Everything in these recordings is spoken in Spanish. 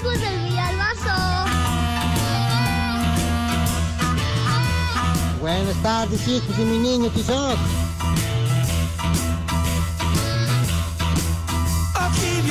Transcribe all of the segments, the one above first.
Tardes, hijos del Villalbazo. Buenas tardes, hijos de mi niño Tizoc. I'll keep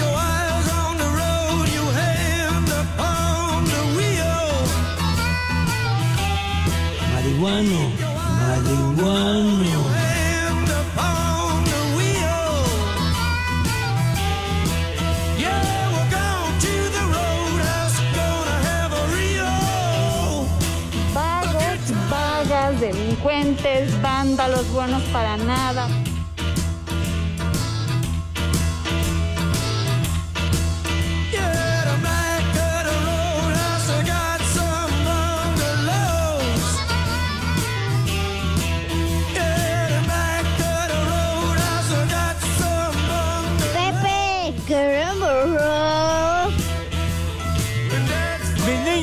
vándalos buenos para nada.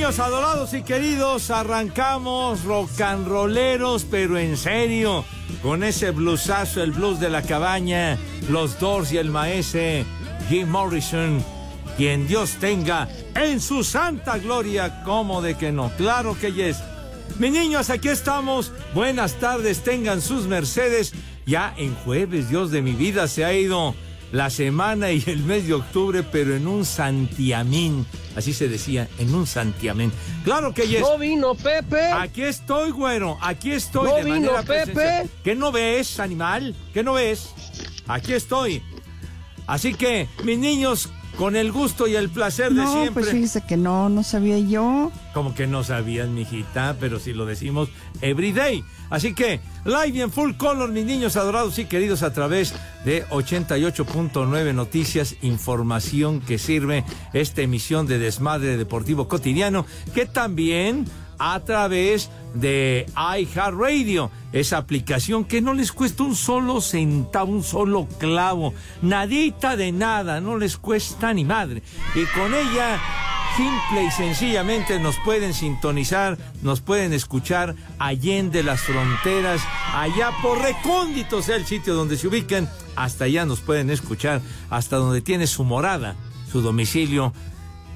Adorados y queridos, arrancamos rock pero en serio, con ese bluesazo, el blues de la cabaña, los Doors y el maese Jim Morrison, quien Dios tenga en su santa gloria, como de que no, claro que yes. Mis niños, aquí estamos, buenas tardes, tengan sus mercedes, ya en jueves, Dios de mi vida, se ha ido la semana y el mes de octubre, pero en un santiamín. Así se decía, en un santiamín. Claro que yes. No vino Pepe. Aquí estoy, güero. Aquí estoy No de vino manera Pepe. presencial. ¿Qué no ves, animal? ¿Qué no ves? Aquí estoy. Así que, mis niños, con el gusto y el placer de No, siempre. pues fíjese que no, no sabía yo. Como que no sabías, mijita, pero si lo decimos every day. Así que, live y en full color, mis niños adorados y queridos, a través de 88.9 Noticias, información que sirve esta emisión de Desmadre Deportivo Cotidiano, que también a través de iHeartRadio, esa aplicación que no les cuesta un solo centavo, un solo clavo, nadita de nada, no les cuesta ni madre. Y con ella Simple y sencillamente nos pueden sintonizar, nos pueden escuchar allende las fronteras, allá por recónditos sea el sitio donde se ubiquen, hasta allá nos pueden escuchar, hasta donde tiene su morada, su domicilio,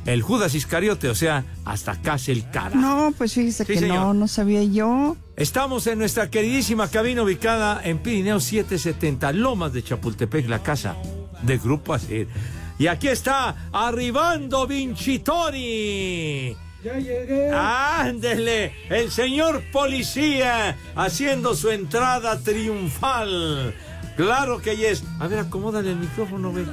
el Judas Iscariote, o sea, hasta casa el cara. No, pues fíjese Sí, que señor. no, no sabía yo. Estamos en nuestra queridísima cabina ubicada en Pirineo 770, Lomas de Chapultepec, la casa de Grupo Asir. Y aquí está, arribando Vincitori. Ya llegué. Ándele, el señor policía haciendo su entrada triunfal. Claro que es. A ver, acomódale el micrófono, verdad.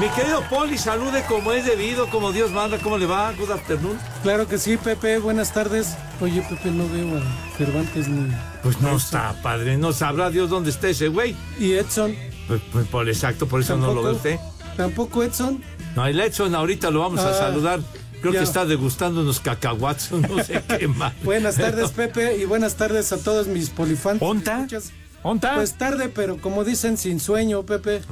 Mi querido Poli, salude como es debido, como Dios manda. ¿Cómo le va? Good afternoon. Claro que sí, Pepe. Buenas tardes. Oye, Pepe, no veo a Cervantes ni. Pues no está, padre. No sabrá Dios dónde está ese güey. ¿Y Edson? Pues, pues, por exacto, por eso no lo ve usted. ¿Tampoco Edson? No, el Edson ahorita lo vamos a Ah, saludar. Creo ya. que está degustando unos cacahuates, o no sé qué más. Buenas tardes, Pepe, y buenas tardes a todos mis polifans. ¿Onta? ¿Onta? Pues tarde, pero como dicen, sin sueño, Pepe.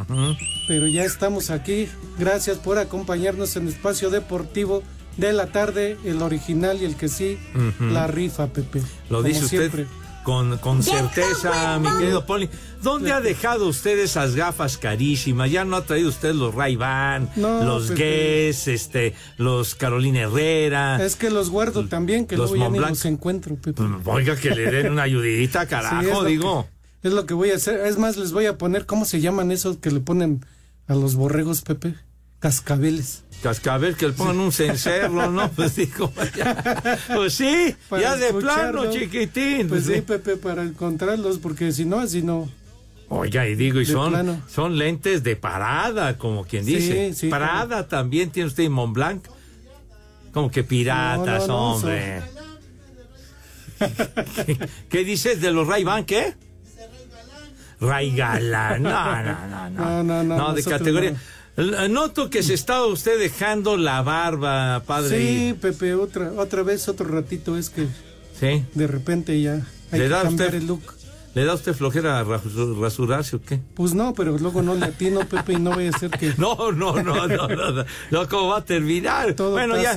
Pero ya estamos aquí. Gracias por acompañarnos en Espacio Deportivo de la tarde, el original y el que sí, la rifa, Pepe. Lo Como dice usted siempre. Con, con certeza, mi querido Poli. ¿Dónde ha dejado usted esas gafas carísimas? Ya no ha traído usted los Ray-Ban, No, los Pepe. Guess, este, los Carolina Herrera. Es que los guardo también, que Los luego ya ni Montblanc. los encuentro, Pepe. Oiga, que le den una ayudita, carajo, digo. que- Es lo que voy a hacer. Es más, les voy a poner, ¿cómo se llaman esos que le ponen a los borregos, Pepe? Cascabeles. Cascabel, que le pongan un cencerro, ¿no? Pues digo, ya. Pues sí, Para ya de plano, chiquitín. Pues sí. sí, Pepe, para encontrarlos, porque si no, así no. Oiga, y digo, y De son, plano. son lentes de parada, como quien Sí, dice. sí, parada también tiene usted en Montblanc. Como que piratas, No, no, no, hombre. ¿Qué, qué dices de los ray ban qué? Ray Galán. No, no, no, no. No, no, no, No, de categoría. L- Noto que se está usted dejando la barba, padre. Sí, Pepe, otra, otra vez, otro ratito, es que Sí. de repente ya hay ¿Le que da cambiar usted- el look. ¿Le da usted flojera a rasu- rasurarse o qué? Pues no, pero luego no le atino, Pepe, y no vaya a ser que No, no, no, no, no, no, no, ¿cómo va a terminar? todo bueno, ya.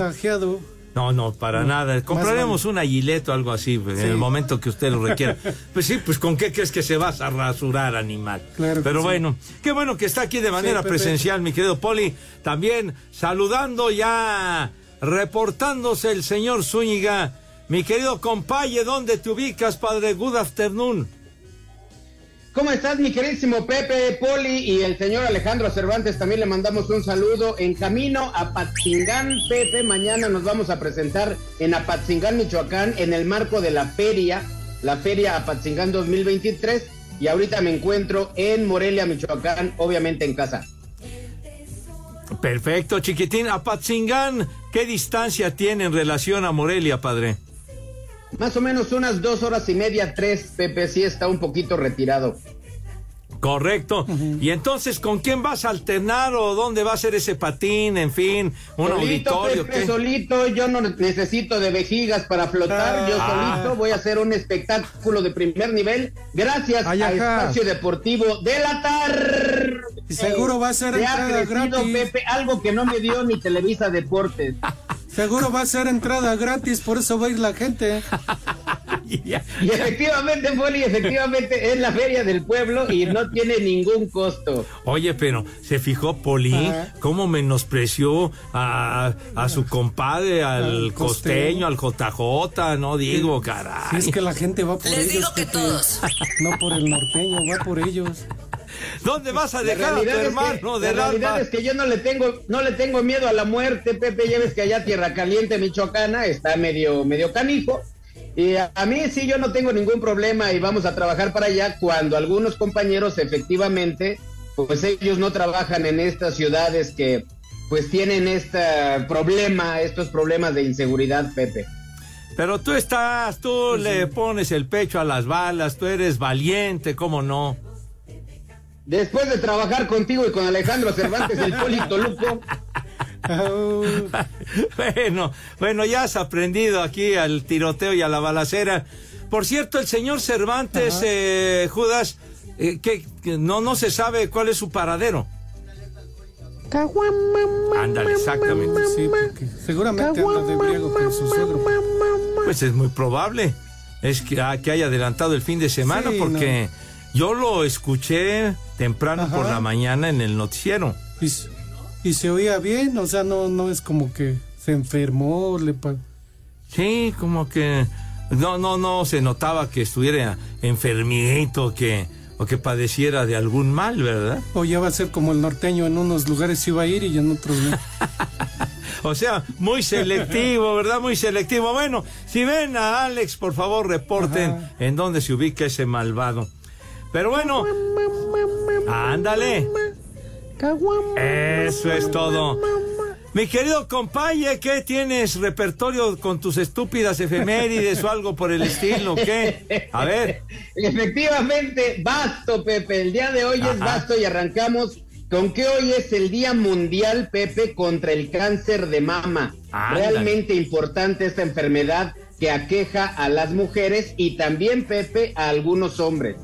No, no, para No, nada. Compraremos un aguileto o algo así pues, en el momento que usted lo requiera. Pues sí, pues ¿con qué crees que se vas a rasurar, animal? Claro Pero sí. bueno, qué bueno que está aquí de manera presencial, mi querido Poli. También saludando ya, reportándose el señor Zúñiga. Mi querido compaye, ¿dónde te ubicas, padre? Good afternoon. ¿Cómo estás, mi queridísimo Pepe, Poli y el señor Alejandro Cervantes? También le mandamos un saludo. En camino a Patzingán, Pepe, mañana nos vamos a presentar en Apatzingán, Michoacán, en el marco de la feria, la feria Apatzingán 2023. Y ahorita me encuentro en Morelia, Michoacán, obviamente en casa. Perfecto, chiquitín. Apatzingán, ¿qué distancia tiene en relación a Morelia, padre? Más o menos unas dos horas y media, tres, Pepe, sí está un poquito retirado. Correcto. Y entonces, ¿con quién vas a alternar o dónde va a ser ese patín? En fin, un solito, auditorio. Pepe, ¿qué? solito, yo no necesito de vejigas para flotar, yo Ah. solito voy a hacer un espectáculo de primer nivel gracias Ay, a. Espacio Deportivo de la tarde. Seguro va a ser Se ha crecido, gratis. Pepe, algo que no me dio ni Televisa Deportes. Seguro va a ser entrada gratis, por eso va a ir la gente. Y efectivamente, Poli, efectivamente es la feria del pueblo y no tiene ningún costo. Oye, pero se fijó Poli Ajá. cómo menospreció a, a su compadre, al costeño, costeño. al JJ, no digo, caray. Si es que la gente va por ellos, Pepe. No por el norteño, va por ellos. ¿Dónde vas a dejar a tu hermano la realidad alma? es que yo no le tengo, no le tengo miedo a la muerte, Pepe. Ya ves que allá Tierra Caliente, Michoacana, está medio, medio canijo. Y a, a mí sí, yo no tengo ningún problema y vamos a trabajar para allá cuando algunos compañeros efectivamente, pues ellos no trabajan en estas ciudades que pues tienen este problema, estos problemas de inseguridad, Pepe. Pero tú estás, tú le pones el pecho a las balas, tú eres valiente, ¿cómo no? Después de trabajar contigo y con Alejandro Cervantes, el Polito Luco, Au. Bueno, bueno, ya has aprendido aquí al tiroteo y a la balacera. Por cierto, el señor Cervantes, eh, Judas, eh, que, que no, no se sabe cuál es su paradero. Ándale, exactamente. Sí, seguramente anda de briego con su suegro. Pues es muy probable. Es que, ah, que haya adelantado el fin de semana Sí, porque yo lo escuché temprano Ajá. por la mañana en el noticiero. Y, se oía bien, o sea, no, no es como que se enfermó, le pa- Sí, como que no, no, no se notaba que estuviera enfermito, que o que padeciera de algún mal, ¿verdad? o ya va a ser como el norteño, en unos lugares va a ir y en otros no. O sea, muy selectivo, ¿verdad? Muy selectivo. Bueno, si ven a Alex, por favor, reporten Ajá. en dónde se ubica ese malvado. Pero bueno, ándale. Eso es todo. Mi querido compañero, ¿qué tienes repertorio con tus estúpidas efemérides o algo por el estilo? ¿Qué? A ver. Efectivamente, basto, Pepe. El día de hoy Ajá. es basto y arrancamos con que hoy es el Día Mundial, Pepe, contra el cáncer de mama. Ándale. Realmente importante esta enfermedad que aqueja a las mujeres y también, Pepe, a algunos hombres.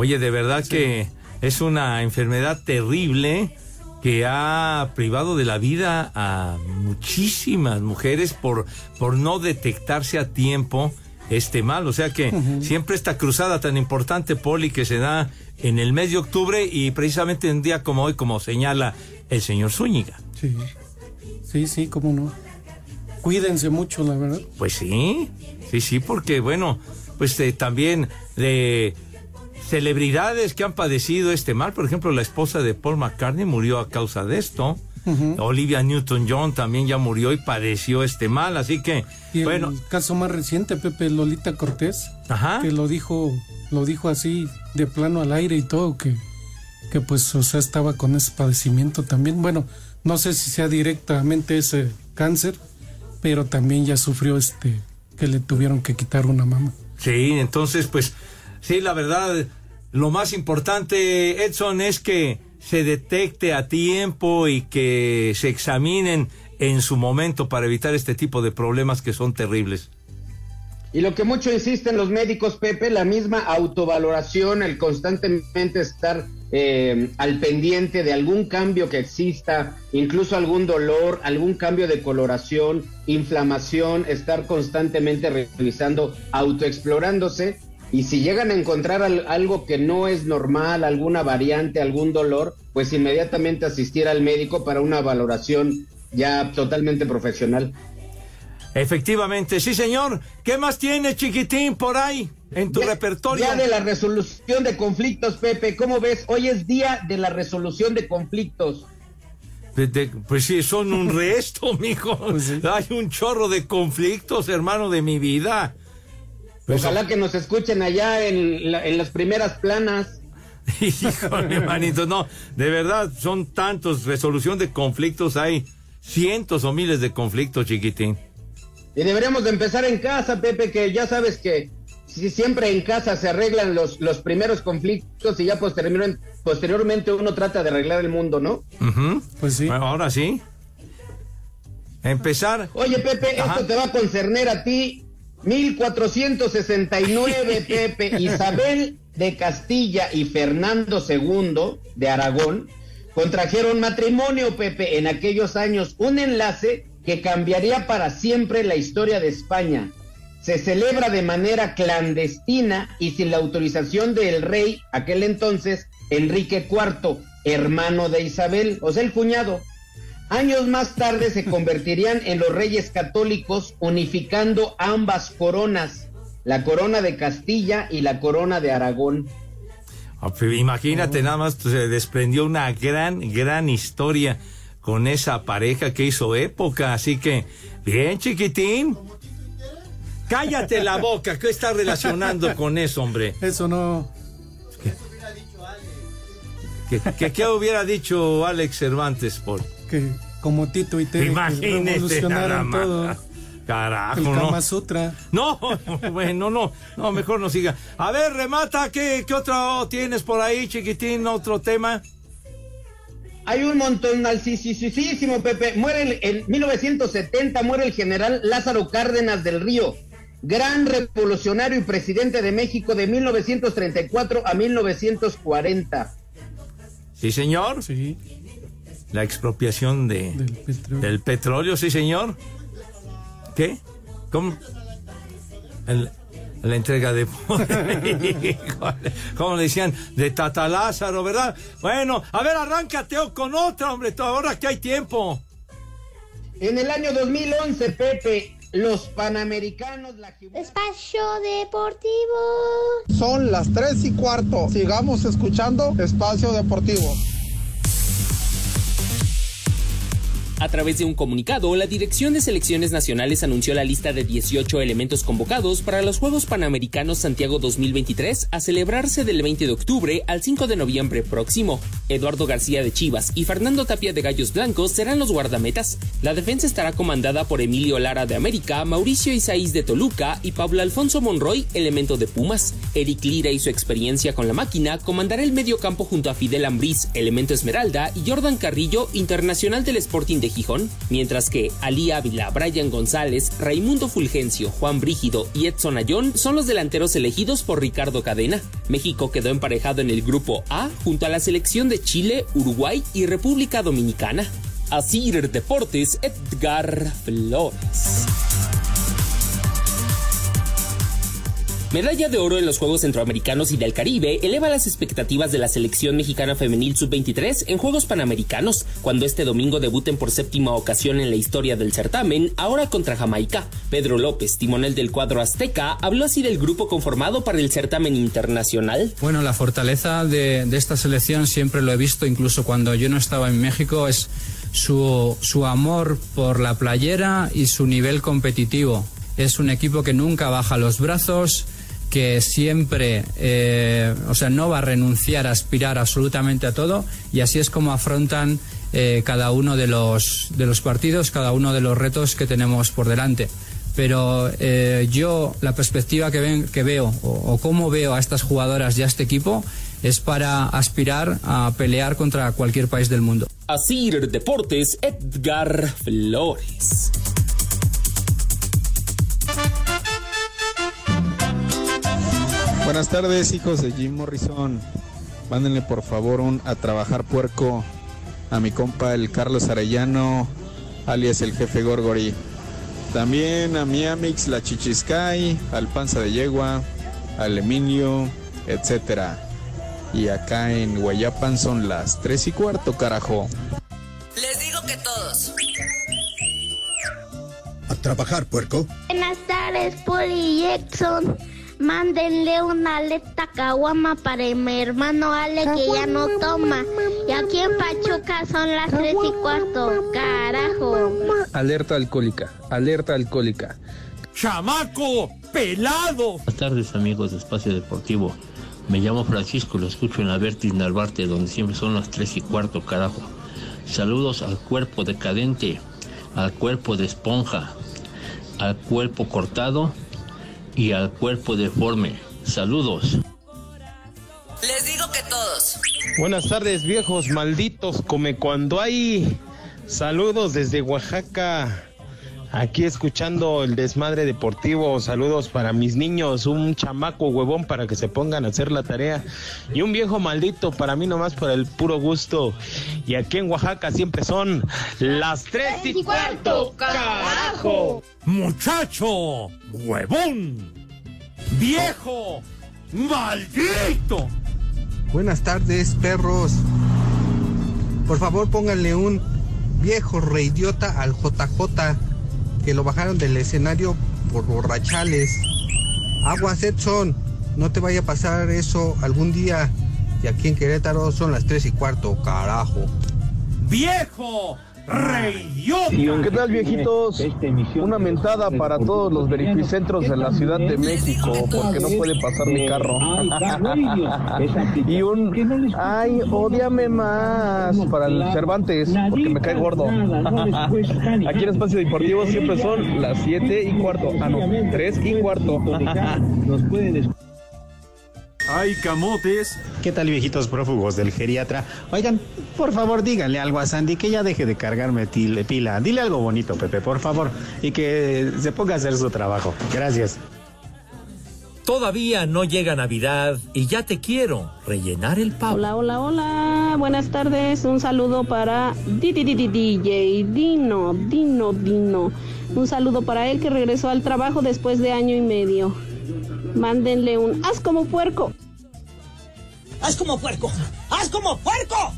Oye, de verdad que es una enfermedad terrible que ha privado de la vida a muchísimas mujeres por, por no detectarse a tiempo este mal. O sea que siempre esta cruzada tan importante, Poli, que se da en el mes de octubre y precisamente en un día como hoy, como señala el señor Zúñiga. Sí, sí, sí, cómo no. Cuídense mucho, la verdad. Pues sí, sí, sí, porque bueno, pues eh, también de celebridades que han padecido este mal. Por ejemplo, la esposa de Paul McCartney murió a causa de esto. Olivia Newton-John también ya murió y padeció este mal. Así que, Y bueno, el caso más reciente, Pepe Lolita Cortés, Ajá. que lo dijo, lo dijo así de plano al aire y todo, que, que pues, o sea, estaba con ese padecimiento también. Bueno, no sé si sea directamente ese cáncer, pero también ya sufrió este, que le tuvieron que quitar una mama. Sí, entonces, pues, sí, la verdad, lo más importante, Edson, es que se detecte a tiempo y que se examinen en su momento para evitar este tipo de problemas que son terribles. Y lo que mucho insisten los médicos, Pepe, la misma autovaloración, el constantemente estar eh, al pendiente de algún cambio que exista, incluso algún dolor, algún cambio de coloración, inflamación, estar constantemente revisando, autoexplorándose. Y si llegan a encontrar al- algo que no es normal, alguna variante, algún dolor, pues inmediatamente asistir al médico para una valoración ya totalmente profesional. Efectivamente, sí, señor. ¿Qué más tiene, chiquitín, por ahí en tu Ya- repertorio? Día de la resolución de conflictos, Pepe. ¿Cómo ves? Hoy es día de la resolución de conflictos. De- de- pues sí, son un resto, mijo. Hay un chorro de conflictos, hermano de mi vida. Pues, Ojalá que nos escuchen allá en, la- en las primeras planas. Híjole, manito, no, de verdad, son tantos, resolución de conflictos, hay cientos o miles de conflictos, chiquitín. Y deberíamos de empezar en casa, Pepe, que ya sabes que si siempre en casa se arreglan los, los primeros conflictos y ya posteriormente, posteriormente uno trata de arreglar el mundo, ¿no? Pues sí. ahora sí. Empezar. Oye, Pepe, Ajá. esto te va a concerner a ti. 1469, Pepe, Isabel de Castilla y Fernando II de Aragón contrajeron matrimonio, Pepe, en aquellos años, un enlace que cambiaría para siempre la historia de España. Se celebra de manera clandestina y sin la autorización del rey, aquel entonces, Enrique IV, hermano de Isabel, o sea, el cuñado. Años más tarde se convertirían en los reyes católicos unificando ambas coronas, la corona de Castilla y la corona de Aragón. Ah, Imagínate, nada más pues, se desprendió una gran, gran historia con esa pareja que hizo época. Así que, bien, chiquitín. Cállate la boca, ¿qué está relacionando con eso, hombre? Eso no. ¿Qué, qué, qué hubiera dicho Alex Cervantes, por? Que como Tito y Tere revolucionaron más. todo. Carajo, El ¿no? Kama Sutra. No, bueno, no, no, mejor no siga. A ver, remata, ¿qué, qué otro tienes por ahí, chiquitín? ¿Otro tema? Hay un montón, narcisísimo, Pepe. Muere en 1970, muere el general Lázaro Cárdenas del Río, gran revolucionario y presidente de México de 1934 a 1940. Sí, señor. Sí. La expropiación de, Del petróleo. del petróleo, sí, señor. ¿Qué? ¿Cómo? El- la entrega de poder. ¿Cómo le decían? De Tata Lázaro, ¿verdad? Bueno, a ver, arráncate con otra, hombre, ahora que hay tiempo. En el año 2011, Pepe, los Panamericanos, la Espacio Deportivo. Son las 3 y cuarto. Sigamos escuchando Espacio Deportivo. A través de un comunicado, la Dirección de Selecciones Nacionales anunció la lista de 18 elementos convocados para los Juegos Panamericanos Santiago 2023 a celebrarse del 20 de octubre al 5 de noviembre próximo. Eduardo García de Chivas y Fernando Tapia de Gallos Blancos serán los guardametas. La defensa estará comandada por Emilio Lara de América, Mauricio Isaías de Toluca y Pablo Alfonso Monroy, elemento de Pumas. Eric Lira y su experiencia con la máquina comandará el medio campo junto a Fidel Ambriz, elemento Esmeralda, y Jordan Carrillo, internacional del Sporting Gijón, mientras que Ali Ávila, Brian González, Raimundo Fulgencio, Juan Brígido y Edson Ayón son los delanteros elegidos por Ricardo Cadena. México quedó emparejado en el grupo A junto a la selección de Chile, Uruguay y República Dominicana. Asir Deportes, Edgar Flores. Medalla de oro en los Juegos Centroamericanos y del Caribe eleva las expectativas de la selección mexicana femenil sub-23 en Juegos Panamericanos, cuando este domingo debuten por séptima ocasión en la historia del certamen, ahora contra Jamaica. Pedro López, timonel del cuadro azteca, habló así del grupo conformado para el certamen internacional. Bueno, la fortaleza de, esta selección siempre lo he visto, incluso cuando yo no estaba en México, es su, su amor por la playera y su nivel competitivo. Es un equipo que nunca baja los brazos, que siempre, eh, o sea, no va a renunciar a aspirar absolutamente a todo y así es como afrontan eh, cada uno de los, de los partidos, cada uno de los retos que tenemos por delante. Pero eh, yo la perspectiva que, ven, que veo o, o cómo veo a estas jugadoras y a este equipo es para aspirar a pelear contra cualquier país del mundo. Asir Deportes, Edgar Flores. Buenas tardes, hijos de Jim Morrison. Mándenle por favor un a trabajar puerco a mi compa el Carlos Arellano, alias el jefe Gorgori. También a mi Amix, la Chichiscay, al Panza de Yegua, al Emilio, etcétera. Y acá en Guayapan son las tres y cuarto, carajo. Les digo que todos. A trabajar, puerco. Buenas tardes, Poli Jackson. Mándenle una aleta caguama para mi hermano Ale que ya no toma. Y aquí en Pachuca son las tres y cuarto. Carajo. Alerta alcohólica, alerta alcohólica. ¡Chamaco! ¡Pelado! Buenas tardes amigos de Espacio Deportivo. Me llamo Francisco, lo escucho en la Vertis Narvarte, donde siempre son las tres y cuarto, carajo. Saludos al cuerpo decadente, al cuerpo de esponja, al cuerpo cortado y al cuerpo deforme. Saludos. Les digo que todos. Buenas tardes, viejos malditos, come cuando hay. Saludos desde Oaxaca. Aquí escuchando el desmadre deportivo. Saludos para mis niños. Un chamaco huevón para que se pongan a hacer la tarea. Y un viejo maldito para mí nomás por el puro gusto. Y aquí en Oaxaca siempre son las tres y cuarto. ¡Carajo! ¡Muchacho! ¡Huevón! ¡Viejo! ¡Maldito! Buenas tardes, perros. Por favor, pónganle un viejo reidiota al JJ que lo bajaron del escenario por borrachales. Aguas, Edson. No te vaya a pasar eso algún día. Y aquí en Querétaro son las tres y cuarto, carajo. ¡Viejo! ¡Reyota! ¿Qué tal, viejitos? Una mentada para todos los verificentros de la Ciudad de México, porque no puede pasar mi carro. y un, ay, odiame más para el Cervantes, porque me cae gordo. Aquí en Espacio Deportivo siempre son las 7 y cuarto. Ah, no, 3 y cuarto. Nos pueden Ay, camotes. ¿Qué tal, viejitos prófugos del geriatra? Oigan, por favor, díganle algo a Sandy que ya deje de cargarme til- pila. Dile algo bonito, Pepe, por favor, y que se ponga a hacer su trabajo. Gracias. Todavía no llega Navidad y ya te quiero rellenar el pavo. Hola, hola, hola. Buenas tardes. Un saludo para DJ Dino, Dino, Dino. Un saludo para él que regresó al trabajo después de año y medio. Mándenle un haz como puerco. ¡Haz como puerco! ¡Haz como puerco!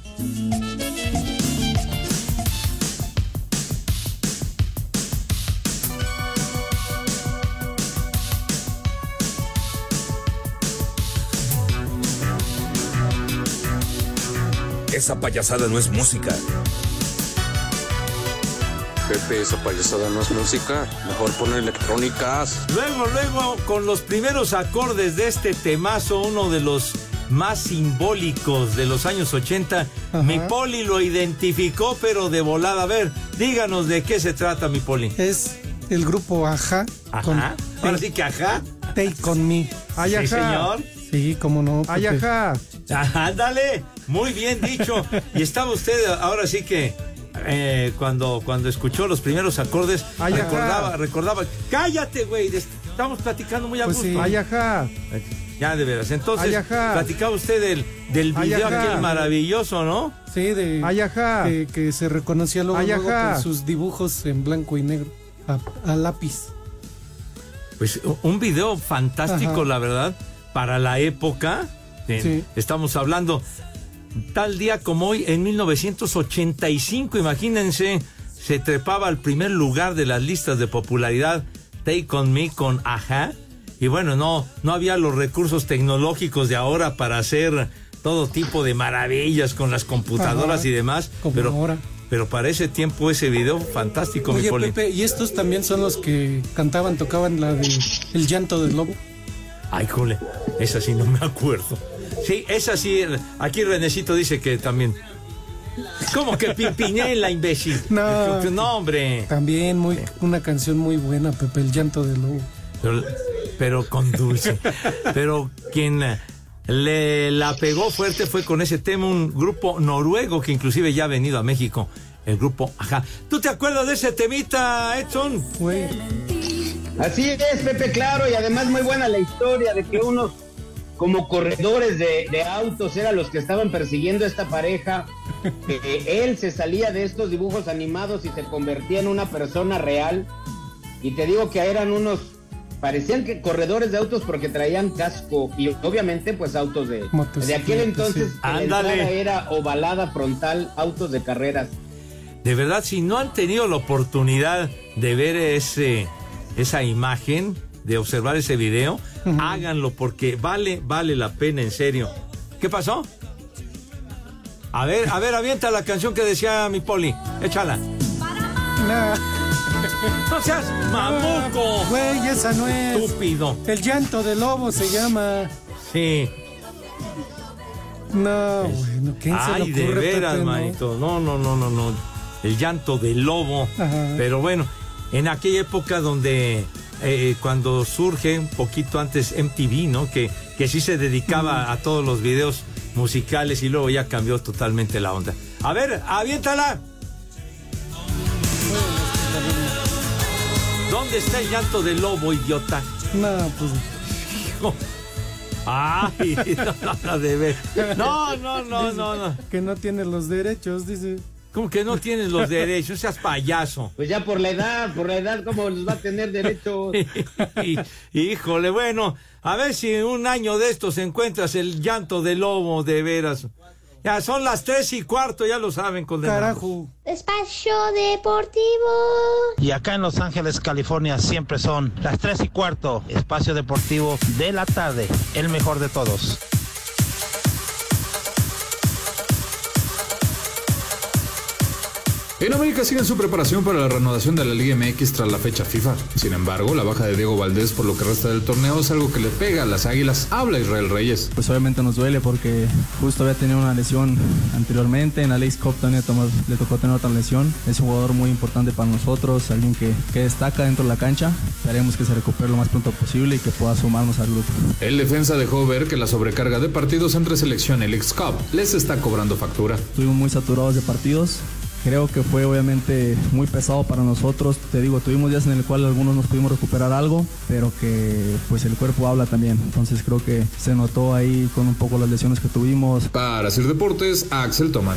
Esa payasada no es música. Pepe, esa payasada no es música. Mejor pon electrónicas. Luego, luego, con los primeros acordes de este temazo, uno de los más simbólicos de los años 80, mi poli lo identificó, pero de volada. A ver, díganos de qué se trata, mi poli. Es el grupo Aja. Ajá. Ahora sí que ajá. Take on me. Ay, Sí, señor. Sí, cómo no. Ay, ajá. Ándale, muy bien dicho. Y estaba usted ahora sí que eh, cuando, cuando escuchó los primeros acordes, Ay, ajá. recordaba, recordaba. Cállate, güey, estamos platicando muy a Pues gusto. sí. Ay, ajá. Ya, de veras. Entonces, Ay, ajá. platicaba usted del, del video aquel maravilloso, ¿no? Sí, de. Ay, ajá. Que, que se reconocía luego, Ay, luego por sus dibujos en blanco y negro. A, a lápiz. Pues un video fantástico, Ajá. la verdad, para la época. Sí. Estamos hablando tal día como hoy, en 1985, imagínense, se trepaba al primer lugar de las listas de popularidad Take On Me con Aja. Y bueno, no, no había los recursos tecnológicos de ahora para hacer todo tipo de maravillas con las computadoras Ajá, y demás. como pero, ahora. pero para ese tiempo ese video fantástico, mi Oye. Pepe, ¿y estos también son los que cantaban, tocaban la de El llanto del lobo? Ay, jole, esa sí no me acuerdo. Sí, esa sí, aquí Renecito dice que también. ¿Cómo que Pimpinela, imbécil? No. No, hombre. También muy, una canción muy buena, Pepe, El llanto del lobo. Pero, pero con dulce. Pero quien le la pegó fuerte fue con ese tema un grupo noruego que inclusive ya ha venido a México. El grupo Ajá. ¿Tú te acuerdas de ese temita, Edson? Así es, Pepe, claro, y además muy buena la historia de que unos como corredores de, de autos eran los que estaban persiguiendo a esta pareja. él se salía de estos dibujos animados y se convertía en una persona real. Y te digo que eran unos, parecían que corredores de autos porque traían casco y obviamente pues autos de... De aquel entonces sí. la era ovalada frontal, autos de carreras. De verdad, si no han tenido la oportunidad de ver ese, esa imagen, de observar ese video, háganlo porque vale, vale la pena, en serio. ¿Qué pasó? A ver, a ver, avienta la canción que decía mi poli. Échala. No seas mamuco. Güey, esa no es. Estúpido. El llanto del lobo se llama. Sí. No, bueno, ¿quién se Ay, le de veras, Pepe, no? manito. No, no, no, no, no. El llanto del lobo. Ajá. Pero bueno, en aquella época donde eh, cuando surge un poquito antes MTV, ¿no? Que, que sí se dedicaba a todos los videos musicales y luego ya cambió totalmente la onda. A ver, aviéntala. ¿Dónde está el llanto del lobo, idiota? No, pues. Ay, no, no, de ver. No, no, no, no, no. Que no tiene los derechos, dice. ¿Cómo que no tienes los derechos? Seas payaso. Pues ya por la edad, por la edad, ¿cómo los va a tener derechos? Y- Híjole, bueno, a ver si en un año de estos encuentras el llanto del lobo de veras. Ya son las tres y cuarto, ya lo saben, condenados. Carajo. Espacio Deportivo. Y acá en Los Ángeles, California, siempre son las 3 y cuarto, espacio deportivo de la tarde, el mejor de todos. En América siguen su preparación para la reanudación de la Liga MX tras la fecha FIFA. Sin embargo, la baja de Diego Valdés por lo que resta del torneo es algo que le pega a las Águilas. Habla Israel Reyes. Pues obviamente nos duele porque justo había tenido una lesión anteriormente. En la League Cup también le, tocó tener otra lesión. Es un jugador muy importante para nosotros, alguien que, que destaca dentro de la cancha. Esperemos que se recupere lo más pronto posible y que pueda sumarnos al grupo. El defensa dejó ver que la sobrecarga de partidos entre selección y Leagues Cup les está cobrando factura. Estuvimos muy saturados de partidos. Creo que fue obviamente muy pesado para nosotros. Te digo, tuvimos días en el cual algunos nos pudimos recuperar algo, pero que pues el cuerpo habla también. Entonces creo que se notó ahí con un poco las lesiones que tuvimos. Para hacer deportes, Axel Toman.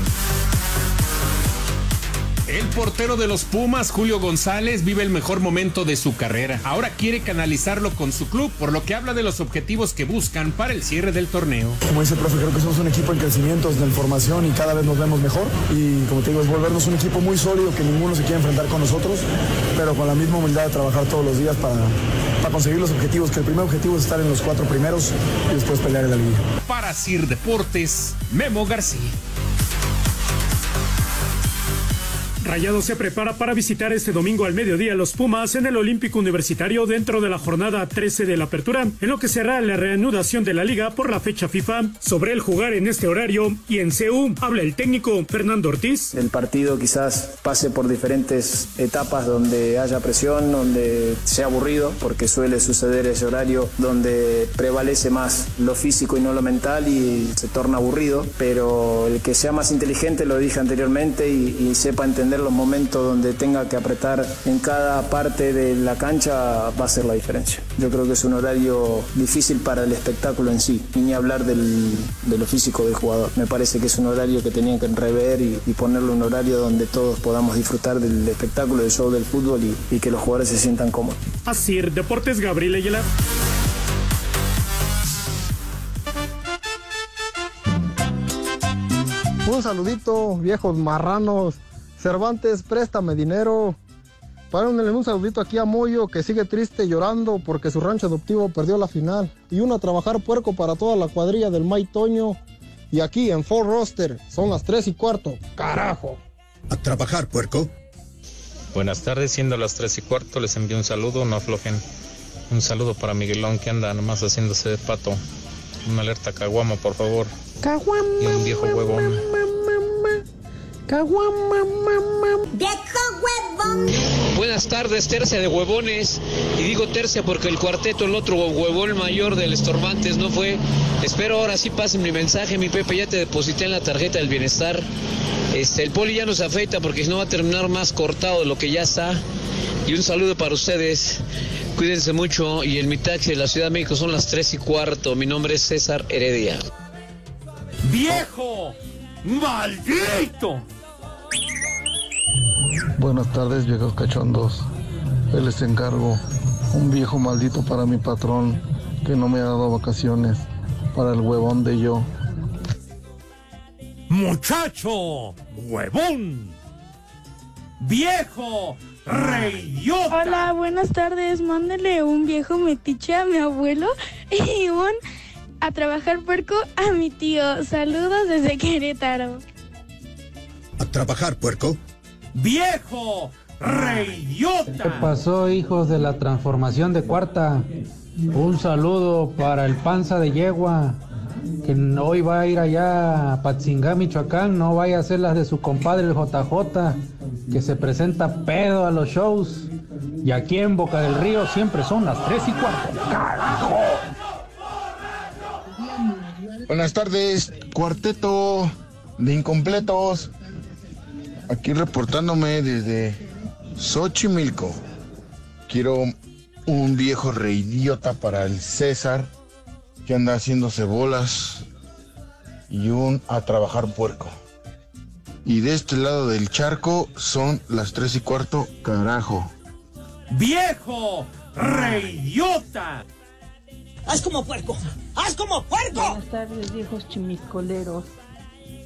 El portero de los Pumas, Julio González, vive el mejor momento de su carrera. Ahora quiere canalizarlo con su club, por lo que habla de los objetivos que buscan para el cierre del torneo. Como dice el profe, creo que somos un equipo en crecimiento, en formación y cada vez nos vemos mejor. Y como te digo, es volvernos un equipo muy sólido que ninguno se quiere enfrentar con nosotros, pero con la misma humildad de trabajar todos los días para, para conseguir los objetivos, que el primer objetivo es estar en los cuatro primeros y después pelear en la liga. Para Sir Deportes, Memo García. Rayado se prepara para visitar este domingo al mediodía los Pumas en el Olímpico Universitario dentro de la jornada 13 de la apertura, en lo que será la reanudación de la liga por la fecha FIFA. Sobre el jugar en este horario y en CEU, habla el técnico Fernando Ortiz. El partido quizás pase por diferentes etapas donde haya presión, donde sea aburrido, porque suele suceder ese horario donde prevalece más lo físico y no lo mental y se torna aburrido, pero el que sea más inteligente, lo dije anteriormente, y, y sepa entender los momentos donde tenga que apretar en cada parte de la cancha va a ser la diferencia. Yo creo que es un horario difícil para el espectáculo en sí, y ni hablar del, de lo físico del jugador. Me parece que es un horario que tenían que rever y, y ponerle un horario donde todos podamos disfrutar del espectáculo, del show del fútbol y, y que los jugadores se sientan cómodos. Así, Deportes Gabriel Ayala. Un saludito, viejos marranos. Cervantes, préstame dinero. Párenle un saludito aquí a Moyo que sigue triste llorando porque su rancho adoptivo perdió la final. Y uno a trabajar puerco para toda la cuadrilla del May Toño. Y aquí en Fort Roster son las 3 y cuarto. ¡Carajo! A trabajar, puerco. Buenas tardes, siendo las 3 y cuarto, les envío un saludo, no aflojen. Un saludo para Miguelón que anda nomás haciéndose de pato. Una alerta caguama, por favor. Y un viejo huevón. ¡Viejo huevón! Buenas tardes, tercia de huevones. Y digo tercia porque el cuarteto, el otro huevón mayor del Estorbantes no fue. Espero ahora sí pasen mi mensaje, mi Pepe, ya te deposité en la tarjeta del bienestar. Este, el poli ya nos afeita porque si no va a terminar más cortado de lo que ya está. Y un saludo para ustedes. Cuídense mucho. Y en mi taxi de la Ciudad de México son las 3 y cuarto. Mi nombre es César Heredia. ¡Viejo! ¡Maldito! Buenas tardes, viejos cachondos. Él les encargo un viejo maldito para mi patrón que no me ha dado vacaciones. Para el huevón de yo. ¡Muchacho! ¡Huevón! ¡Viejo! ¡Reyota! Hola, buenas tardes. Mándele un viejo metiche a mi abuelo y un a trabajar puerco a mi tío. Saludos desde Querétaro. A trabajar, puerco. ¡Viejo! ¡Reyota! ¿Qué pasó, hijos de la transformación de cuarta? Un saludo para el panza de yegua, que hoy va a ir allá a Patzingá, Michoacán, no vaya a hacer las de su compadre el JJ, que se presenta pedo a los shows. Y aquí en Boca del Río siempre son las tres y cuarto. ¡Carajo! Buenas tardes, cuarteto de incompletos. Aquí reportándome desde Xochimilco. Quiero un viejo reidiota para el César que anda haciéndose bolas y un a trabajar puerco. Y de este lado del charco son las tres y cuarto, carajo. ¡Viejo! ¡Reyota! ¡Haz como puerco! ¡Haz como puerco! Buenas tardes, viejos chimiscoleros.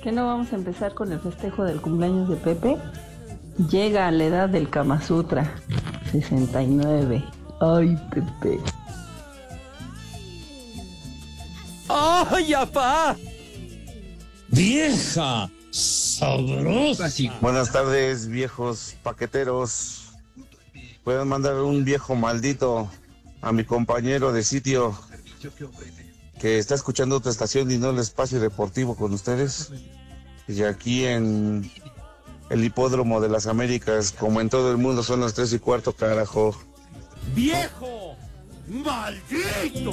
¿Que no vamos a empezar con el festejo del cumpleaños de Pepe? Llega a la edad del Kama Sutra, 69. Ay, Pepe. ¡Ay, apá! ¡Vieja! ¡Sabrosa! Buenas tardes, viejos paqueteros. Pueden mandar un viejo maldito a mi compañero de sitio que está escuchando otra estación y no el espacio deportivo con ustedes. Y aquí en el hipódromo de las Américas, como en todo el mundo, son las tres y cuarto, carajo. ¡Viejo! ¡Maldito!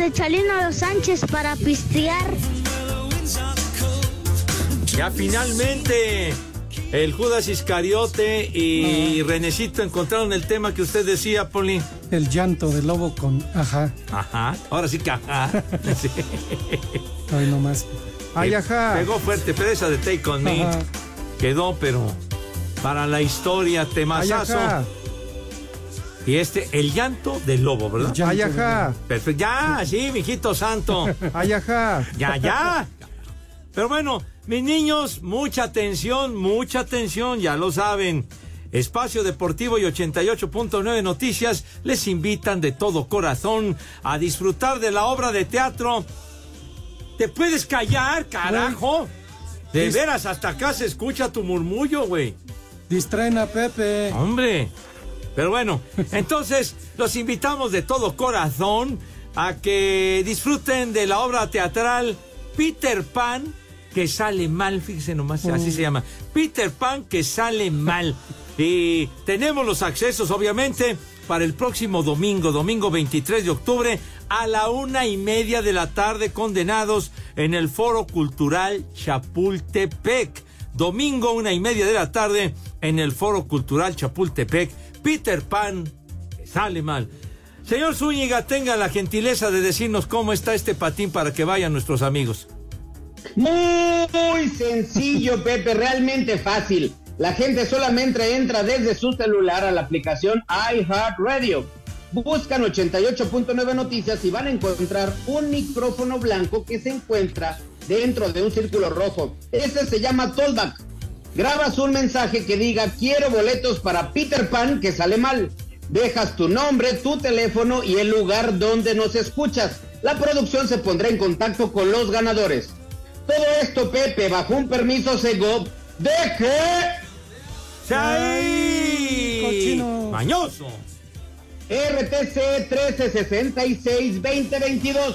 De Chalino Sánchez para pistear. Ya finalmente el Judas Iscariote y Renecito encontraron el tema que usted decía, Poli. El llanto del lobo con ajá. Ajá. Ahora sí que ajá. Sí. Ay, nomás. Ay, ajá. Pegó fuerte, pero esa de Take On Me Ajá. quedó, pero para la historia, temazazo. Ay, ajá. Y este, el llanto del lobo, ¿verdad? Ay, ajá. Perfecto. Ya, sí, mijito santo. Ay, ajá. Ya, ya. Pero bueno, mis niños, mucha atención, mucha atención, ya lo saben. Espacio Deportivo y 88.9 Noticias les invitan de todo corazón a disfrutar de la obra de teatro. ¿Te puedes callar, carajo? De veras, hasta acá se escucha tu murmullo, güey. Distraen a Pepe. Hombre. Pero bueno, entonces los invitamos de todo corazón a que disfruten de la obra teatral Peter Pan que sale mal, fíjese nomás, así se llama. Peter Pan que sale mal. Y tenemos los accesos, obviamente, para el próximo domingo, domingo 23 de octubre, a la una y media de la tarde, condenados en el Foro Cultural Chapultepec. Domingo, una y media de la tarde, en el Foro Cultural Chapultepec. Peter Pan, sale mal. Señor Zúñiga, tenga la gentileza de decirnos cómo está este patín para que vayan nuestros amigos. Muy sencillo, Pepe, realmente fácil. La gente solamente entra desde su celular a la aplicación iHeartRadio. Buscan 88.9 noticias y van a encontrar un micrófono blanco que se encuentra dentro de un círculo rojo. Ese se llama Tollback. Grabas un mensaje que diga quiero boletos para Peter Pan que sale mal. Dejas tu nombre, tu teléfono y el lugar donde nos escuchas. La producción se pondrá en contacto con los ganadores. Todo esto, Pepe, bajo un permiso Segov de que. ¡Mañoso! RTC 1366-2022.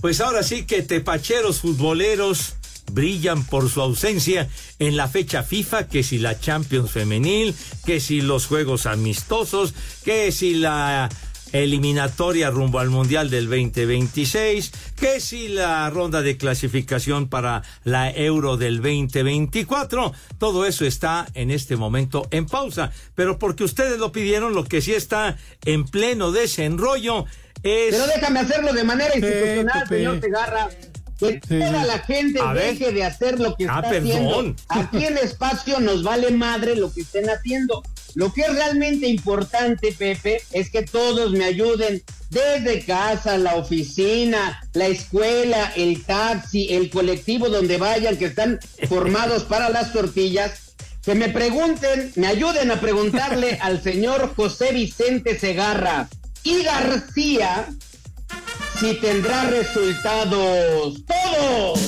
pues ahora sí que tepacheros futboleros brillan por su ausencia en la fecha FIFA, que si la Champions femenil, que si los juegos amistosos, que si la eliminatoria rumbo al Mundial del 2026, que si la ronda de clasificación para la Euro del 2024, todo eso está en este momento en pausa, pero porque ustedes lo pidieron, lo que sí está en pleno desenrollo es... Pero déjame hacerlo de manera institucional, Pepe. señor Segarra. Que Sí. toda la gente A ver. deje de hacer lo que Ah, está perdón. haciendo. Aquí en espacio nos vale madre lo que estén haciendo. Lo que es realmente importante, Pepe, es que todos me ayuden. Desde casa, la oficina, la escuela, el taxi, el colectivo donde vayan, que están formados para las tortillas. Que me pregunten, me ayuden a preguntarle al señor José Vicente Segarra y García si tendrá resultados todos.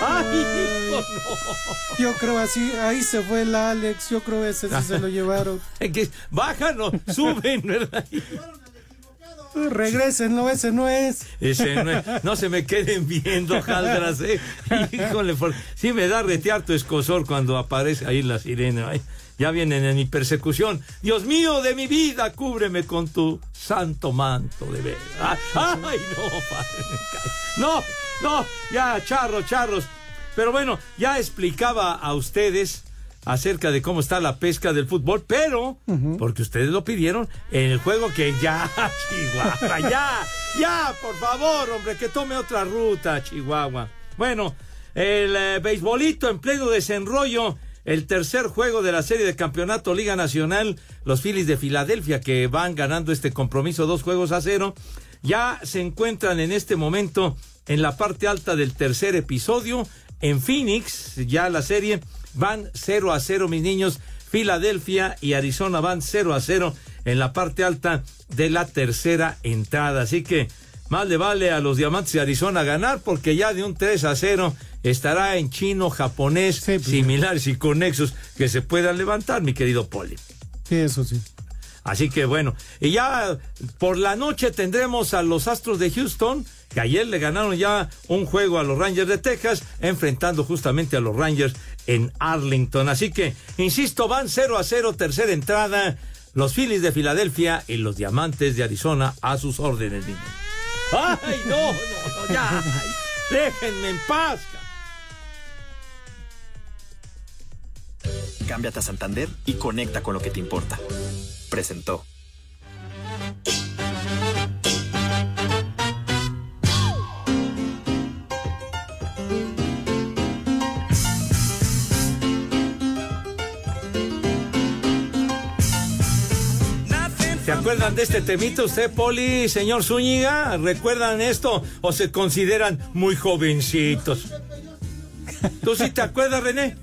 ¡Ay, hijo, no! Yo creo así, ahí se fue el Alex, yo creo ese sí se lo llevaron. Que bajan o suben, ¿verdad? Regresen, no, ese no es. Ese no, es- no se me queden viendo, Jaldras, ¿eh? Híjole, por- sí me da retear tu escosor cuando aparece ahí la sirena. Ay, ya vienen en mi persecución. Dios mío de mi vida, cúbreme con tu santo manto de veras. Ay, ay, no, padre, me cae. No, no, ya, charros, charros. Pero bueno, ya explicaba a ustedes acerca de cómo está la pesca del fútbol, pero, porque ustedes lo pidieron, en el juego que ya, Chihuahua, ya, ya, por favor, hombre, que tome otra ruta, Chihuahua. Bueno, el eh, beisbolito en pleno desenrollo, el tercer juego de la serie de campeonato Liga Nacional, los Phillies de Filadelfia, que van ganando este compromiso dos juegos a cero, ya se encuentran en este momento en la parte alta del tercer episodio, en Phoenix, ya la serie van 0 a 0, mis niños. Filadelfia y Arizona van 0 a 0 en la parte alta de la tercera entrada. Así que más le vale a los Diamantes de Arizona ganar porque ya de un 3 a 0 estará en chino, japonés, similares y conexos que se puedan levantar, mi querido Poli. Sí, eso sí. Así que bueno, y ya por la noche tendremos a los Astros de Houston, que ayer le ganaron ya un juego a los Rangers de Texas, enfrentando justamente a los Rangers en Arlington. Así que, insisto, van 0 a 0, tercera entrada, los Phillies de Filadelfia y los Diamantes de Arizona a sus órdenes, niños. ¡Ay, no, no, no, ya! déjenme en paz! Cámbiate a Santander y conecta con lo que te importa. Presentó. ¿Se acuerdan de este temito usted, Poli, señor Zúñiga? ¿Recuerdan esto o se consideran muy jovencitos? ¿Tú sí te acuerdas, René?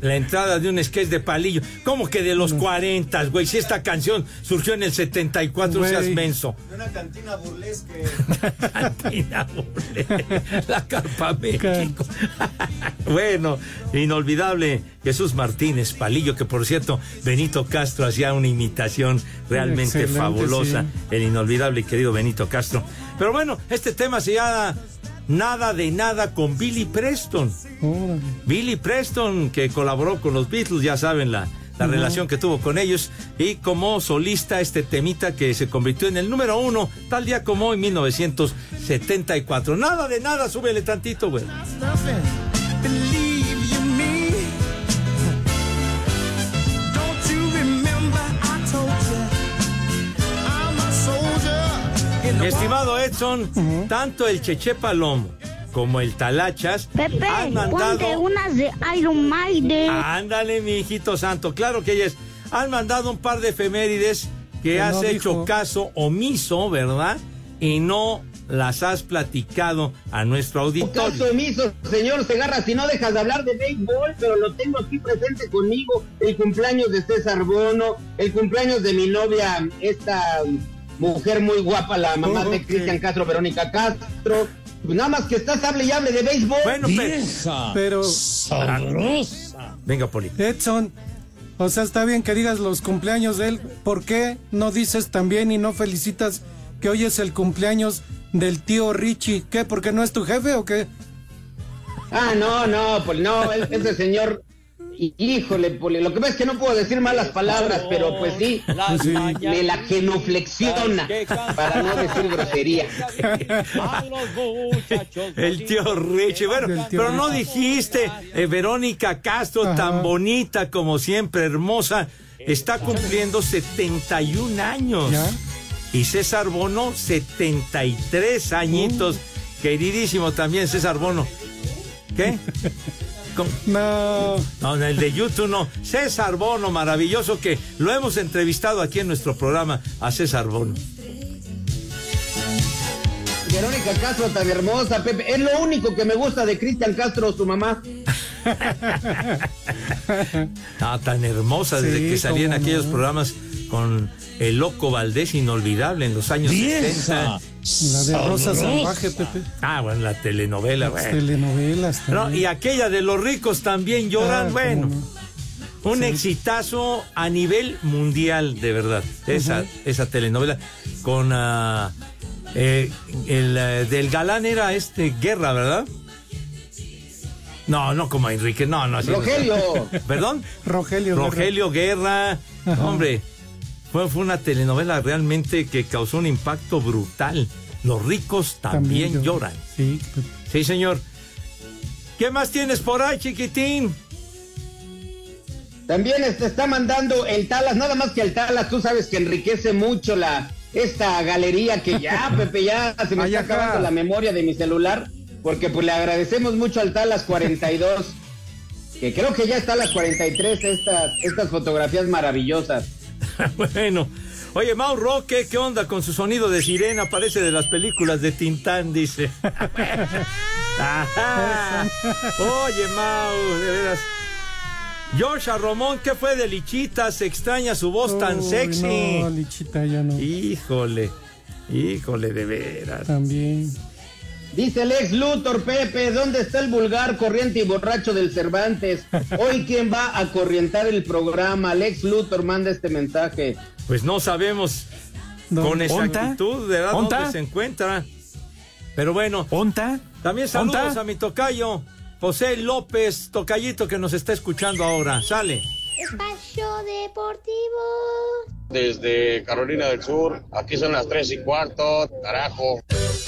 La entrada de un sketch de palillo. ¿Cómo que de los 40, güey? Si esta canción surgió en el 74, Güey. seas menso. Una cantina burlesque. Cantina burlesque. La Carpa México. bueno, inolvidable Jesús Martínez Palillo, que por cierto, Benito Castro hacía una imitación realmente Excelente, fabulosa. sí. El inolvidable y querido Benito Castro. Pero bueno, este tema se llama Nada de Nada con Billy Preston. Billy Preston, que colaboró con los Beatles, ya saben la, la relación que tuvo con ellos, y como solista este temita que se convirtió en el número uno, tal día como en 1974. Nada de nada, súbele tantito, güey. Estimado Edson, tanto el Cheche Palomo como el Talachas Pepe, han mandado... ponte unas de Iron Maiden. Ándale, mi hijito santo. Claro que ellas han mandado un par de efemérides que, Que has no hecho dijo. caso omiso, ¿verdad? Y no las has platicado a nuestro auditorio. Caso omiso, señor Segarra, si no dejas de hablar de béisbol, pero lo tengo aquí presente conmigo, el cumpleaños de César Bono, el cumpleaños de mi novia, esta mujer muy guapa, la mamá de. Cristian Castro, Verónica Castro. Pues nada más que estás, hable y hable de béisbol. Bueno, pe- Pero, Venga, Poli. Edson, o sea, está bien que digas los cumpleaños de él. ¿Por qué no dices también y no felicitas que hoy es el cumpleaños del tío Richie? ¿Qué? ¿Porque no es tu jefe o qué? Ah, no, no, pues no, ese señor, híjole, Poli, lo que pasa es que no puedo decir malas palabras, pero pues sí, me la genuflexiona, para no decir grosería. El tío Richie. Bueno, tío pero no dijiste, eh, Verónica Castro, tan bonita como siempre, hermosa, está cumpliendo 71 años. ¿Ya? Y César Bono, 73 añitos. Queridísimo también César Bono. ¿Qué? No. No, el de YouTube no. César Bono, maravilloso que lo hemos entrevistado aquí en nuestro programa a César Bono. Verónica Castro tan hermosa, Pepe. Es lo único que me gusta de Cristian Castro, su mamá. Ah, tan hermosa desde Sí, que salían no. aquellos programas con el loco Valdés inolvidable en los años 60. La de Rosa Salvaje, Pepe. Ah, bueno, la telenovela, Las bueno. telenovelas. No, también. y aquella de los ricos también lloran, Ah, bueno. cómo no. Un Sí. exitazo a nivel mundial, de verdad. Esa, esa telenovela con ah, eh, el eh, del galán era este Guerra, ¿verdad? No, no como Enrique, no, no. así no. Rogelio. ¿Perdón? Rogelio. Guerra. Rogelio Guerra. Ajá. Hombre, fue, fue una telenovela realmente que causó un impacto brutal. Los ricos también, También lloran. Sí. Sí, señor. ¿Qué más tienes por ahí, chiquitín? También este está mandando el Talas, nada más que el Talas, tú sabes que enriquece mucho la esta galería que ya, Pepe, ya se me Ay, está acabando la memoria de mi celular, porque pues le agradecemos mucho al Talas 42, que creo que ya está las 43 estas, estas fotografías maravillosas. bueno. Oye, Mau Roque, ¿qué onda con su sonido de sirena? Parece de las películas de Tintán, dice. Ajá. Oye, Mau, de veras. Joshua Romón, ¿qué fue de Lichita? Se extraña su voz tan sexy. No, Lichita ya no. Híjole, híjole, de veras. También. Dice el ex Luthor, Pepe, ¿dónde está el vulgar, corriente y borracho del Cervantes? Hoy, ¿quién va a corrientar el programa? Alex Luthor manda este mensaje. Pues no sabemos con exactitud de edad ¿Onta? dónde se encuentra. Pero bueno, ¿Onta? también saludos ¿Onta? a mi tocayo, José López, tocayito que nos está escuchando ahora. Sale. Espacio Deportivo. Desde Carolina del Sur, aquí son las 3 y cuarto, carajo.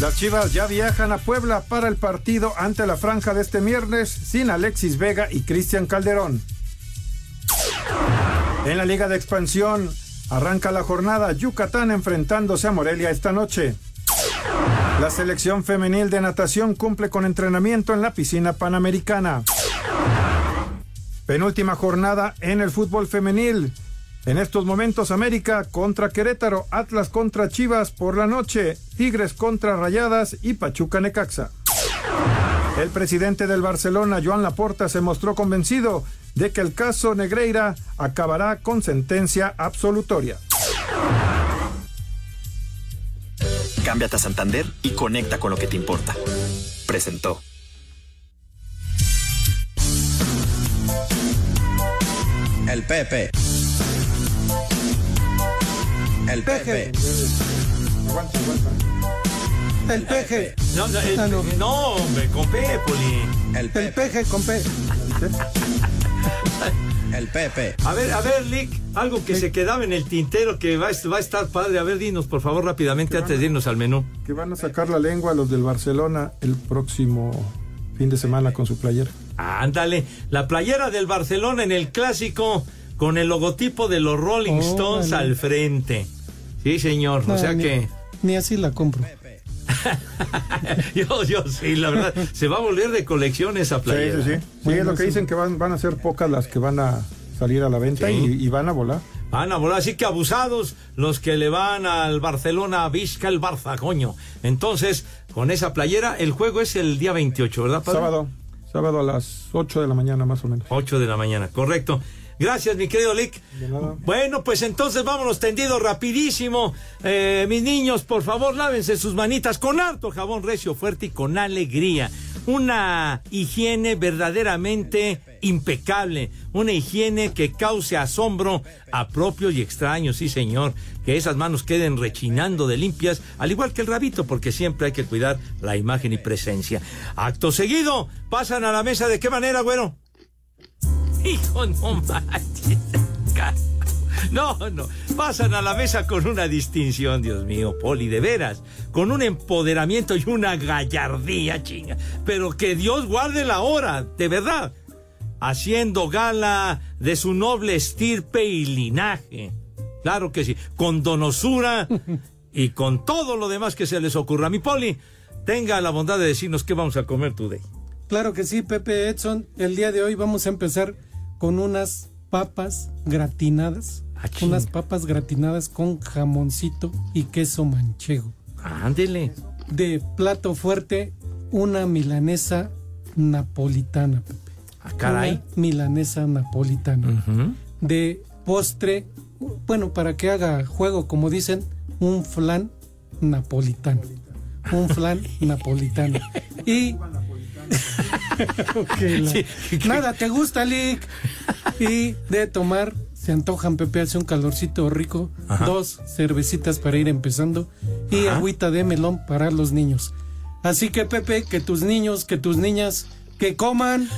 Las Chivas ya viajan a Puebla para el partido ante la franja de este viernes sin Alexis Vega y Cristian Calderón. En la Liga de Expansión arranca la jornada Yucatán enfrentándose a Morelia esta noche. La selección femenil de natación cumple con entrenamiento en la piscina panamericana. Penúltima jornada en el fútbol femenil. En estos momentos América contra Querétaro, Atlas contra Chivas por la noche, Tigres contra Rayadas y Pachuca Necaxa. El presidente del Barcelona, Joan Laporta, se mostró convencido de que el caso Negreira acabará con sentencia absolutoria. Cámbiate a Santander y conecta con lo que te importa. Presentó. El Pepe. El Pepe. El peje. No, no, el- Ah, no. no, hombre, con P, Poli. El El peje con P. El Pepe. A ver, a ver, Lick, algo que se quedaba en el tintero que va, a- va a estar padre. A ver, dinos, por favor, rápidamente, antes de irnos al menú. Que van a sacar la lengua los del Barcelona el próximo fin de semana con su playera. Ándale, la playera del Barcelona en el clásico con el logotipo de los Rolling Stones al frente. Sí, señor. o No, sea ni- que Ni así la compro. yo, yo sí, la verdad, se va a volver de colección esa Sí, playera. sí, sí. Sí, es lo que dicen que van, van a ser pocas las que van a salir a la venta Sí. y, y van a volar. Van a volar, así que abusados los que le van al Barcelona, Vizca el Barça, coño. Entonces, con esa playera, el juego es el día 28, ¿verdad, padre? Sábado, sábado a las 8 de la mañana más o menos. 8 de la mañana, correcto. Gracias, mi querido Lick. Bueno, pues entonces vámonos tendido rapidísimo. Eh, mis niños, por favor, lávense sus manitas con harto jabón recio, fuerte y con alegría. Una higiene verdaderamente impecable. Una higiene que cause asombro a propios y extraños, sí señor. Que esas manos queden rechinando de limpias, al igual que el rabito, porque siempre hay que cuidar la imagen y presencia. Acto seguido, pasan a la mesa de qué manera, güero. Hijo, no. No, no. Pasan a la mesa con una distinción, Dios mío, Poli, de veras. Con un empoderamiento y una gallardía, chinga. Pero que Dios guarde la hora, de verdad. Haciendo gala de su noble estirpe y linaje. Claro que sí. Con donosura y con todo lo demás que se les ocurra. Mi Poli, tenga la bondad de decirnos qué vamos a comer today. Claro que sí, Pepe Edson. El día de hoy vamos a empezar con unas papas gratinadas. unas papas gratinadas con jamoncito y queso manchego. Ándele. De plato fuerte, una milanesa napolitana, Pepe. Ah, caray. Una milanesa napolitana. De postre, bueno, para que haga juego, como dicen, un flan napolitano. Un flan napolitano. Y. La- Nada, ¿te gusta, Lick? Y de tomar, se antojan, Pepe, hace un calorcito rico. Ajá. Dos cervecitas para ir empezando. Y Ajá. agüita de melón para los niños. Así que, Pepe, que tus niños, que tus niñas, que coman.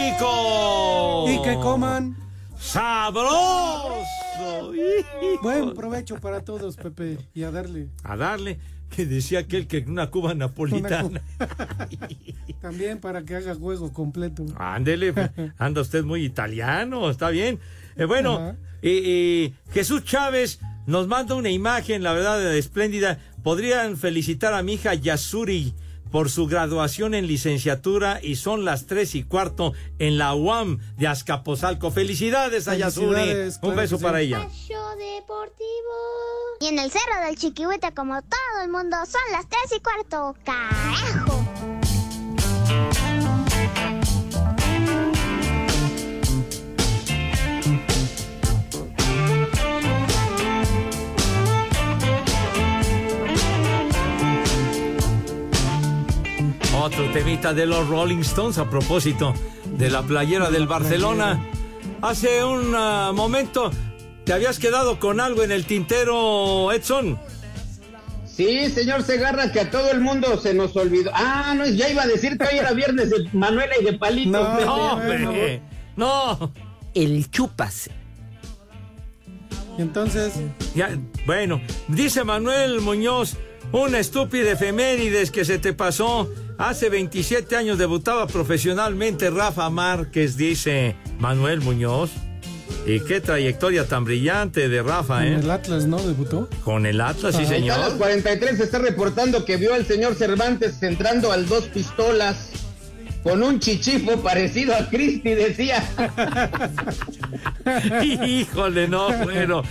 ¡Rico! Y que coman. ¡Sabroso! Buen provecho para todos, Pepe. Y a darle. A darle, que decía aquel que una cuba napolitana. También para que haga juego completo. Ándele, anda usted muy italiano, está bien. Eh, bueno, y, y Jesús Chávez nos manda una imagen, la verdad, espléndida. Podrían felicitar a mi hija Yasuri por su graduación en licenciatura y son las tres y cuarto en la UAM de Azcapotzalco. Felicidades a. Felicidades, Un beso sí. para ella. Deportivo. Y en el cerro del Chiquihuite, como todo el mundo, son las tres y cuarto. ¡Carajo! Otro temita de los Rolling Stones a propósito de la playera del Barcelona. Hace un ah, momento te habías quedado con algo en el tintero, Edson. Sí, señor Segarra, que a todo el mundo se nos olvidó. Ah, no, ya iba a decir que hoy era viernes de Manuela y de Palito. No, hombre. No. El chupas. Entonces, Ya, bueno, dice Manuel Muñoz, una estúpida efemérides que se te pasó. Hace 27 años debutaba profesionalmente Rafa Márquez, dice Manuel Muñoz. Y qué trayectoria tan brillante de Rafa, en ¿eh? el Atlas, ¿no? Debutó. Con el Atlas, sí. Ahí está, a las señor. 43 se está reportando que vio al señor Cervantes entrando al dos pistolas con un chichifo parecido a Cristi, decía. Híjole, no, bueno.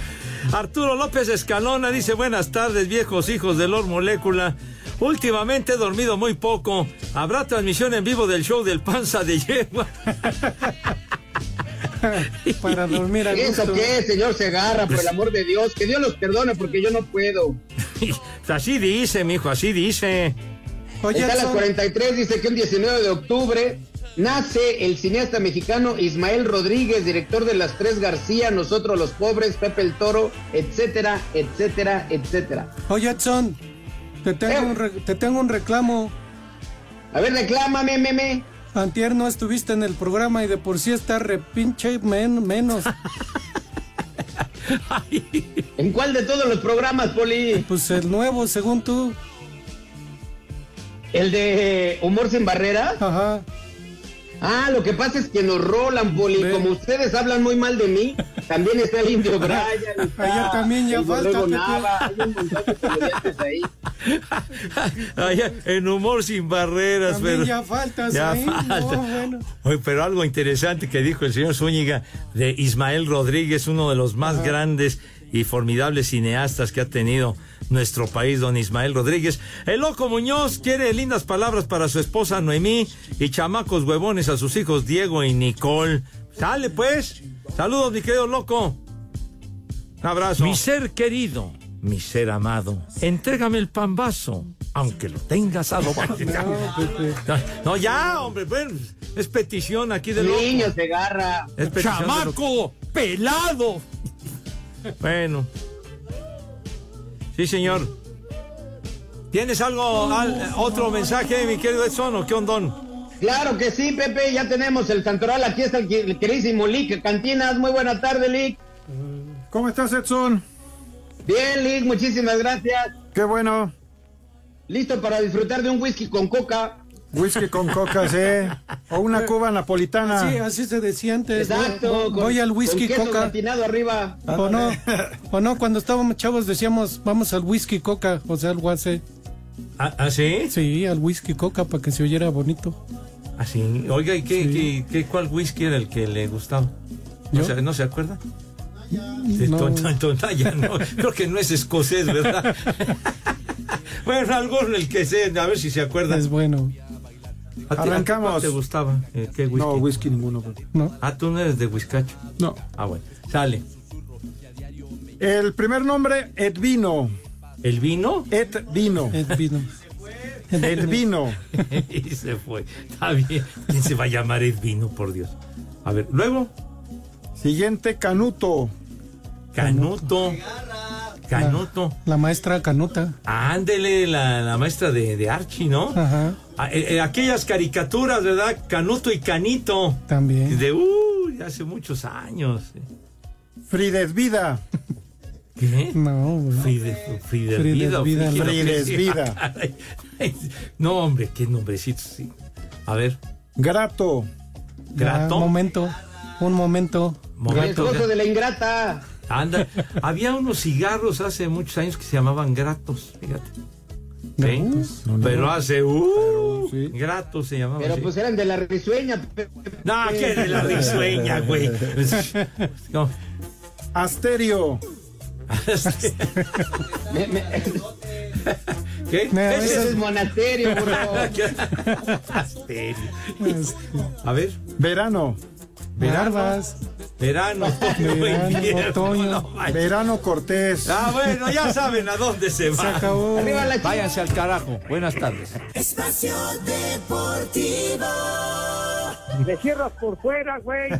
Arturo López Escalona dice, buenas tardes, viejos hijos de Lord Molécula. Últimamente he dormido muy poco. ¿Habrá transmisión en vivo del show del Panza de Yegua? Para dormir a ¿Eso gusto. qué, señor Segarra? Por el amor de Dios, que Dios los perdone porque yo no puedo. así dice, mijo, así dice. Oye, Está a las Edson, 43, dice que un 19 de octubre nace el cineasta mexicano Ismael Rodríguez, director de Las Tres García, Nosotros los Pobres, Pepe el Toro, etcétera, etcétera, etcétera. oye, Edson, te tengo, un re- te tengo un reclamo. A ver, reclámame, meme. Antier no estuviste en el programa y de por sí está repinche men- menos. ¿En cuál de todos los programas, Poli? Pues el nuevo, según tú. ¿El de Humor sin Barreras? Ajá. Ah, lo que pasa es que nos rolan, Poli. Como ustedes hablan muy mal de mí, también está el Indio Brian. está Allá también ya falta. Nava, hay un montón de comediantes ahí. Allá, en humor sin barreras, También pero. ya faltas ya ahí. falta. No, bueno. Oye, pero algo interesante que dijo el señor Zúñiga de Ismael Rodríguez, uno de los más grandes y formidables cineastas que ha tenido nuestro país, don Ismael Rodríguez. El loco Muñoz quiere lindas palabras para su esposa Noemí y chamacos huevones a sus hijos Diego y Nicole. Sale pues. Saludos, mi querido loco. Un abrazo. Mi ser querido, mi ser amado, entrégame el pambazo, aunque lo tengas adobado. No, ya, hombre, bueno, es petición aquí del loco. Niño se agarra. Es petición. ¡Chamaco! ¡Pelado! Bueno. Sí, señor. ¿Tienes algo, al- otro mensaje, mi querido Edson, o qué ondón? Claro que sí, Pepe, ya tenemos el santoral. Aquí está el, que- el queridísimo Lick Cantinas. Muy buena tarde, Lick. ¿Cómo estás, Edson? Bien, Lick, muchísimas gracias. Qué bueno. Listo para disfrutar de un whisky con coca. Whisky con coca, sí. O una cuba napolitana. Sí, así se decía antes. Exacto. Voy, con- voy al whisky con queso coca. gratinado arriba. O no, o no, cuando estábamos chavos decíamos, vamos al whisky coca, o sea, algo así. ¿Ah, ah, sí? Sí, al whisky coca para que se oyera bonito. ¿Ah, sí? Oiga, ¿y qué, qué- qué- cuál whisky era el que le gustaba? ¿No, ¿Yo? se, ¿no se acuerda? No. No, creo que no es escocés, ¿verdad? bueno, alguno el que sea, a ver si se acuerda. Es bueno. ¿A ti- a ti Arrancamos. te gustaba? Eh, ¿Qué whisky? No, whisky ninguno. ¿No? Ah, tú no eres de Whiskacho. No. Ah, bueno. Sale. El primer nombre, Edvino. ¿El vino? Edvino. El vino. Edvino. y se fue. Está bien. ¿Quién se va a llamar Edvino, por Dios? A ver, luego. Siguiente, Canuto. Canuto. Canuto. La maestra Canuta. Ándele, la, la maestra de, de Archie, ¿no? Ajá. Ah, eh, eh, aquellas caricaturas, ¿verdad? Canuto y Canito. También. De, uy, hace muchos años. Frides Vida. ¿Qué? No, güey. Fride, Fride Frides Vida. Vida, Fride- Frides Vida. No, hombre, qué nombrecitos, sí. A ver, Grato. Ya, grato. un momento, un momento. El Momento, esposo de la ingrata. Anda, había unos cigarros hace muchos años que se llamaban gratos, fíjate. ¿Sí? Gratos. Pero hace, uh, sí. gratos se llamaban. Pero pues eran de la risueña. No, que de la risueña, güey. No. Asterio. Me- me- ¿Qué? No, Ese Ese ese es monasterio, bro. Asterio. A ver, Verano. Verano. Barbas. Verano, Verano, invierno, otoño. no manches. Verano Cortés. Ah, bueno, ya saben a dónde se Se va. acabó. Arriba la chica. Váyanse al carajo. Buenas tardes. Espacio Deportivo. Me cierras por fuera, güey.